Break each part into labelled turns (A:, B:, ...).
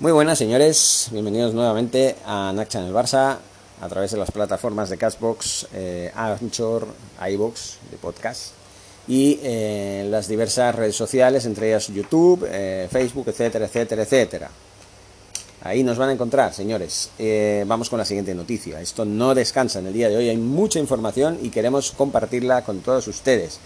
A: Muy buenas señores, bienvenidos nuevamente a Nacha en el Barça a través de las plataformas de Castbox, eh, Anchor, iBox de podcast y eh, las diversas redes sociales, entre ellas YouTube, eh, Facebook, etcétera, etcétera, etcétera. Ahí nos van a encontrar, señores. Eh, vamos con la siguiente noticia. Esto no descansa en el día de hoy, hay mucha información y queremos compartirla con todos ustedes.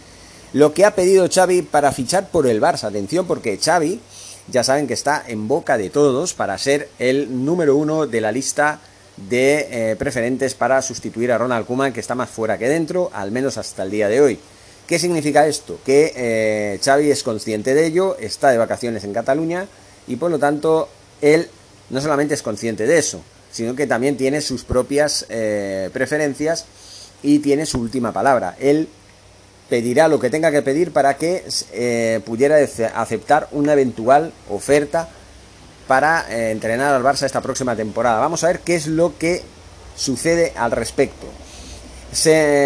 A: Lo que ha pedido Xavi para fichar por el Barça. Atención porque Xavi ya saben que está en boca de todos para ser el número uno de la lista de eh, preferentes para sustituir a Ronald Koeman, que está más fuera que dentro, al menos hasta el día de hoy. ¿Qué significa esto? Que eh, Xavi es consciente de ello, está de vacaciones en Cataluña y por lo tanto él no solamente es consciente de eso, sino que también tiene sus propias eh, preferencias y tiene su última palabra. Él pedirá lo que tenga que pedir para que eh, pudiera aceptar una eventual oferta para eh, entrenar al Barça esta próxima temporada. Vamos a ver qué es lo que sucede al respecto.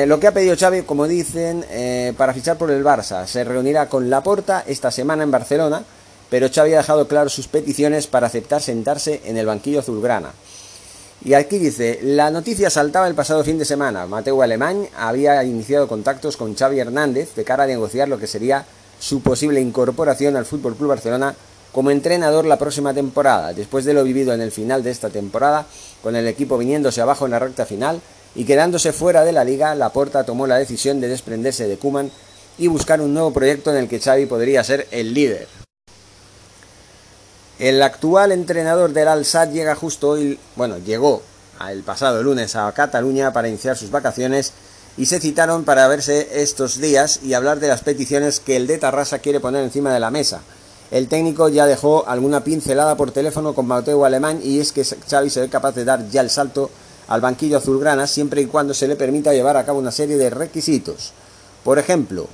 A: lo que ha pedido Xavi, como dicen, eh, para fichar por el Barça, se reunirá con Laporta esta semana en Barcelona, pero Xavi ha dejado claro sus peticiones para aceptar sentarse en el banquillo azulgrana. Y aquí dice, la noticia saltaba el pasado fin de semana. Mateo Alemán había iniciado contactos con Xavi Hernández de cara a negociar lo que sería su posible incorporación al Fútbol Club Barcelona como entrenador la próxima temporada. Después de lo vivido en el final de esta temporada, con el equipo viniéndose abajo en la recta final y quedándose fuera de la liga, Laporta tomó la decisión de desprenderse de Kuman y buscar un nuevo proyecto en el que Xavi podría ser el líder. El actual entrenador del Al-Sad llega justo hoy, bueno, llegó el pasado lunes a Cataluña para iniciar sus vacaciones y se citaron para verse estos días y hablar de las peticiones que el de Tarrasa quiere poner encima de la mesa. El técnico ya dejó alguna pincelada por teléfono con Mateo Alemán y es que Xavi se ve capaz de dar ya el salto al banquillo azulgrana siempre y cuando se le permita llevar a cabo una serie de requisitos. Por ejemplo,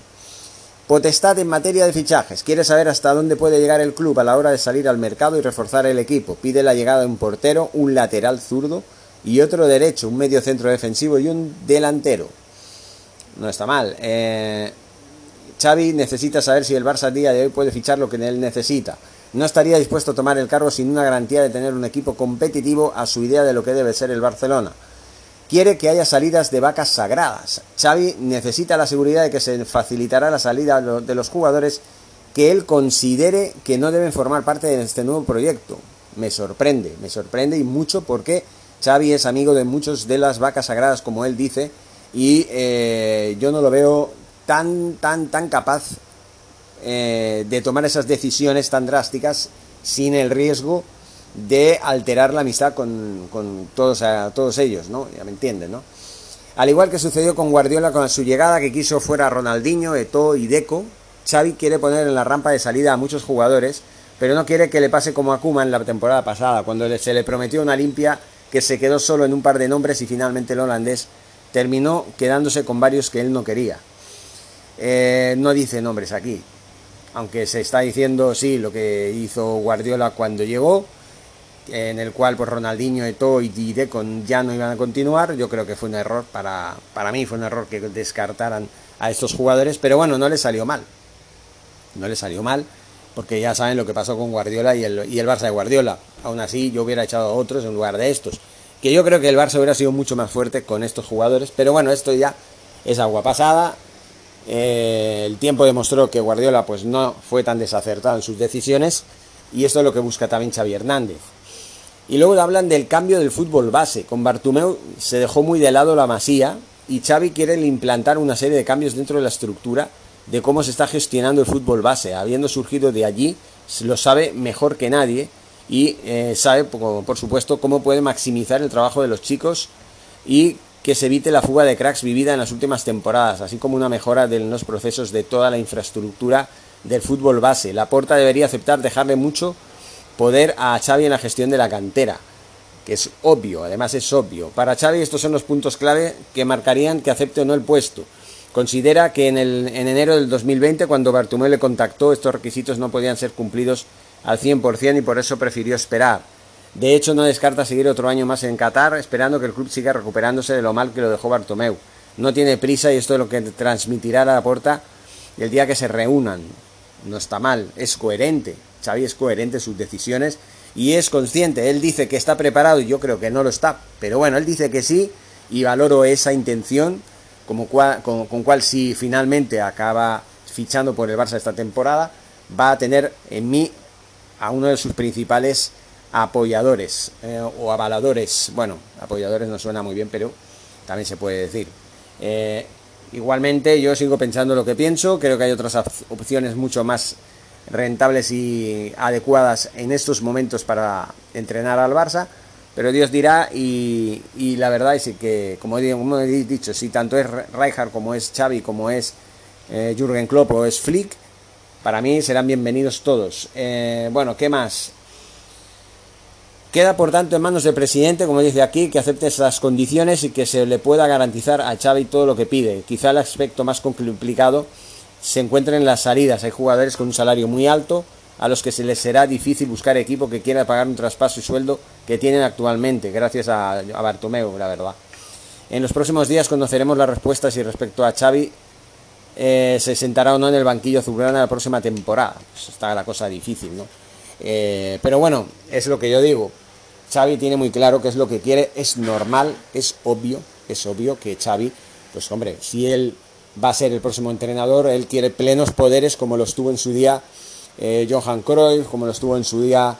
A: Potestad en materia de fichajes. Quiere saber hasta dónde puede llegar el club a la hora de salir al mercado y reforzar el equipo. Pide la llegada de un portero, un lateral zurdo y otro derecho, un medio centro defensivo y un delantero. No está mal. Eh, Xavi necesita saber si el Barça a día de hoy puede fichar lo que él necesita. No estaría dispuesto a tomar el cargo sin una garantía de tener un equipo competitivo a su idea de lo que debe ser el Barcelona quiere que haya salidas de vacas sagradas. Xavi necesita la seguridad de que se facilitará la salida de los jugadores que él considere que no deben formar parte de este nuevo proyecto. Me sorprende, me sorprende y mucho porque Xavi es amigo de muchos de las vacas sagradas, como él dice, y eh, yo no lo veo tan, tan, tan capaz eh, de tomar esas decisiones tan drásticas sin el riesgo de alterar la amistad con, todos, todos ellos, ¿no? Ya me entienden, ¿no? Al igual que sucedió con Guardiola con su llegada, que quiso fuera Ronaldinho, Eto'o y Deco, Xavi quiere poner en la rampa de salida a muchos jugadores, pero no quiere que le pase como a Kuma en la temporada pasada, cuando se le prometió una limpia que se quedó solo en un par de nombres y finalmente el holandés terminó quedándose con varios que él no quería. Eh, no dice nombres aquí, aunque se está diciendo sí lo que hizo Guardiola cuando llegó, en el cual pues Ronaldinho, Eto'o y Deco ya no iban a continuar. Yo creo que fue un error para, para mí, fue un error que descartaran a estos jugadores, pero bueno, no le salió mal. No le salió mal, porque ya saben lo que pasó con Guardiola y el, y el Barça de Guardiola. Aún así, yo hubiera echado a otros en lugar de estos. Que yo creo que el Barça hubiera sido mucho más fuerte con estos jugadores, pero bueno, esto ya es agua pasada. Eh, el tiempo demostró que Guardiola pues no fue tan desacertado en sus decisiones y esto es lo que busca también Xavi Hernández. Y luego hablan del cambio del fútbol base. Con Bartumeu se dejó muy de lado la masía y Xavi quiere implantar una serie de cambios dentro de la estructura de cómo se está gestionando el fútbol base. Habiendo surgido de allí, lo sabe mejor que nadie y eh, sabe, por, supuesto, cómo puede maximizar el trabajo de los chicos y que se evite la fuga de cracks vivida en las últimas temporadas, así como una mejora de los procesos de toda la infraestructura del fútbol base. La Porta debería aceptar dejarle mucho poder a Xavi en la gestión de la cantera, que es obvio, además es obvio. Para Xavi estos son los puntos clave que marcarían que acepte o no el puesto. Considera que en, el, en enero del 2020, cuando Bartumeu le contactó, estos requisitos no podían ser cumplidos al 100% y por eso prefirió esperar. De hecho, no descarta seguir otro año más en Qatar, esperando que el club siga recuperándose de lo mal que lo dejó Bartomeu. No tiene prisa y esto es lo que transmitirá a la puerta el día que se reúnan. No está mal, es coherente. Xavi es coherente en sus decisiones y es consciente. Él dice que está preparado y yo creo que no lo está, pero bueno, él dice que sí y valoro esa intención como con, con cual si finalmente acaba fichando por el Barça esta temporada, va a tener en mí a uno de sus principales apoyadores eh, o avaladores. Bueno, apoyadores no suena muy bien, pero también se puede decir. Eh, igualmente, yo sigo pensando lo que pienso. Creo que hay otras opciones mucho más rentables y adecuadas en estos momentos para entrenar al Barça. Pero Dios dirá, y, la verdad es que, como he, dicho, si tanto es Rijkaard como es Xavi, como es eh, Jürgen Klopp o es Flick, para mí serán bienvenidos todos. bueno, ¿qué más? Queda por tanto en manos del presidente, como dice aquí, que acepte esas condiciones y que se le pueda garantizar a Xavi todo lo que pide. Quizá el aspecto más complicado se encuentra en las salidas. Hay jugadores con un salario muy alto a los que se les será difícil buscar equipo que quiera pagar un traspaso y sueldo que tienen actualmente, gracias a, Bartomeu, la verdad. En los próximos días conoceremos las respuestas y respecto a Xavi eh, se sentará o no en el banquillo azulgrana la próxima temporada. Pues está la cosa difícil, ¿no? Eh, pero bueno, es lo que yo digo. Xavi tiene muy claro qué es lo que quiere, es normal, es obvio, es obvio que Xavi, pues hombre, si él va a ser el próximo entrenador, él quiere plenos poderes como los tuvo en su día eh, Johan Cruyff, como los tuvo en su día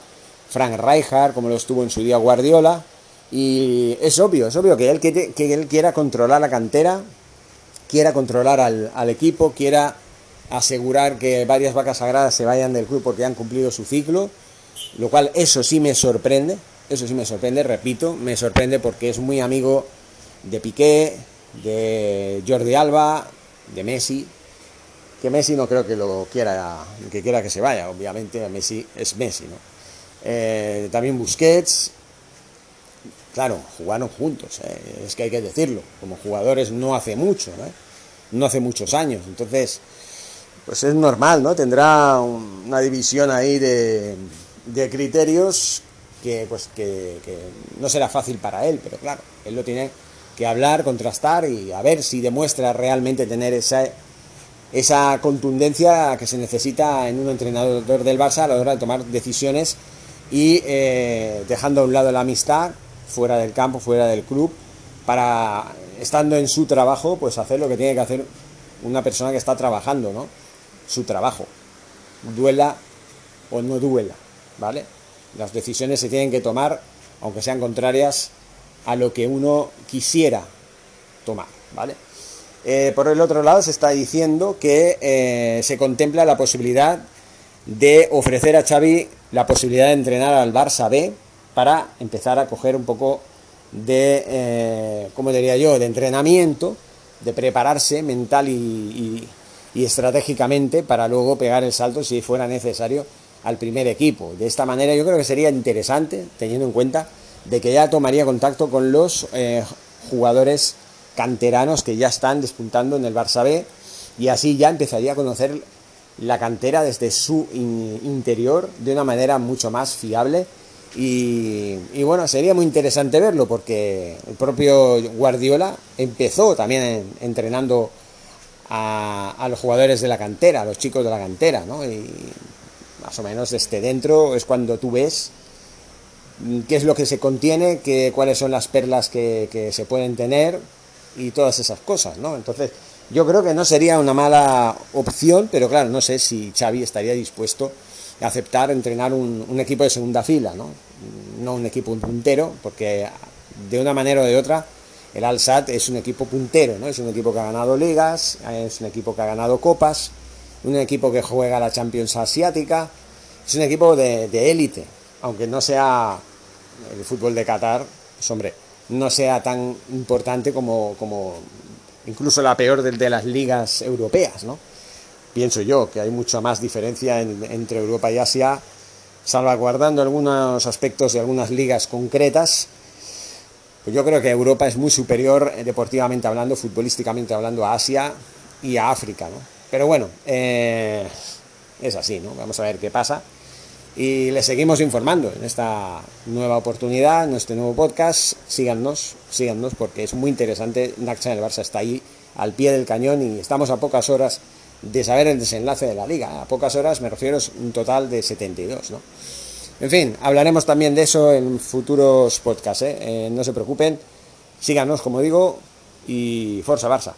A: Frank Rijkaard, como los tuvo en su día Guardiola, y es obvio, es obvio que él, que, él quiera controlar la cantera, quiera controlar al, al equipo, quiera asegurar que varias vacas sagradas se vayan del club porque han cumplido su ciclo, lo cual eso sí me sorprende, eso sí me sorprende, repito, me sorprende porque es muy amigo de Piqué, de Jordi Alba, de Messi, que Messi no creo que lo quiera, que quiera que se vaya, obviamente Messi es Messi, ¿no? Eh, también Busquets, claro, jugaron juntos, eh, es que hay que decirlo, como jugadores no hace mucho, ¿no? no hace muchos años, entonces, pues es normal, ¿no? Tendrá una división ahí de, de criterios que, pues, que, no será fácil para él, pero claro, él lo tiene que hablar, contrastar y a ver si demuestra realmente tener esa, esa contundencia que se necesita en un entrenador del Barça a la hora de tomar decisiones y eh, dejando a un lado la amistad fuera del campo, fuera del club, para estando en su trabajo, pues hacer lo que tiene que hacer una persona que está trabajando, ¿no? Su trabajo, duela o no duela, ¿vale? Las decisiones se tienen que tomar, aunque sean contrarias a lo que uno quisiera tomar, ¿vale? Eh, por el otro lado, se está diciendo que eh, se contempla la posibilidad de ofrecer a Xavi la posibilidad de entrenar al Barça B para empezar a coger un poco de, eh, ¿cómo diría yo?, de entrenamiento, de prepararse mental y estratégicamente para luego pegar el salto si fuera necesario al primer equipo. De esta manera yo creo que sería interesante, teniendo en cuenta de que ya tomaría contacto con los eh, jugadores canteranos que ya están despuntando en el Barça B y así ya empezaría a conocer la cantera desde su interior de una manera mucho más fiable y, bueno, sería muy interesante verlo porque el propio Guardiola empezó también entrenando a, a, los jugadores de la cantera, a los chicos de la cantera, ¿no? Más o menos desde dentro es cuando tú ves qué es lo que se contiene, qué, cuáles son las perlas que, se pueden tener y todas esas cosas, ¿no? Entonces, yo creo que no sería una mala opción, pero claro, no sé si Xavi estaría dispuesto a aceptar entrenar un, equipo de segunda fila, ¿no? No un equipo puntero, porque de una manera o de otra el Al-Sad es un equipo puntero, ¿no? Es un equipo que ha ganado ligas, es un equipo que ha ganado copas, un equipo que juega la Champions Asiática, es un equipo de élite, aunque no sea el fútbol de Qatar, pues hombre, no sea tan importante como, como incluso la peor de, las ligas europeas, ¿no? Pienso yo que hay mucha más diferencia entre Europa y Asia, salvaguardando algunos aspectos de algunas ligas concretas. Pues yo creo que Europa es muy superior eh, deportivamente hablando, futbolísticamente hablando, a Asia y a África, ¿no? Pero bueno, eh, es así, ¿no? Vamos a ver qué pasa. Y les seguimos informando en esta nueva oportunidad, en este nuevo podcast. Síganos, síganos, porque es muy interesante. Naxa en el Barça está ahí al pie del cañón y estamos a pocas horas de saber el desenlace de la liga. A pocas horas me refiero a un total de 72, ¿no? En fin, hablaremos también de eso en futuros podcasts, ¿eh? no se preocupen, síganos como digo y Forza Barça.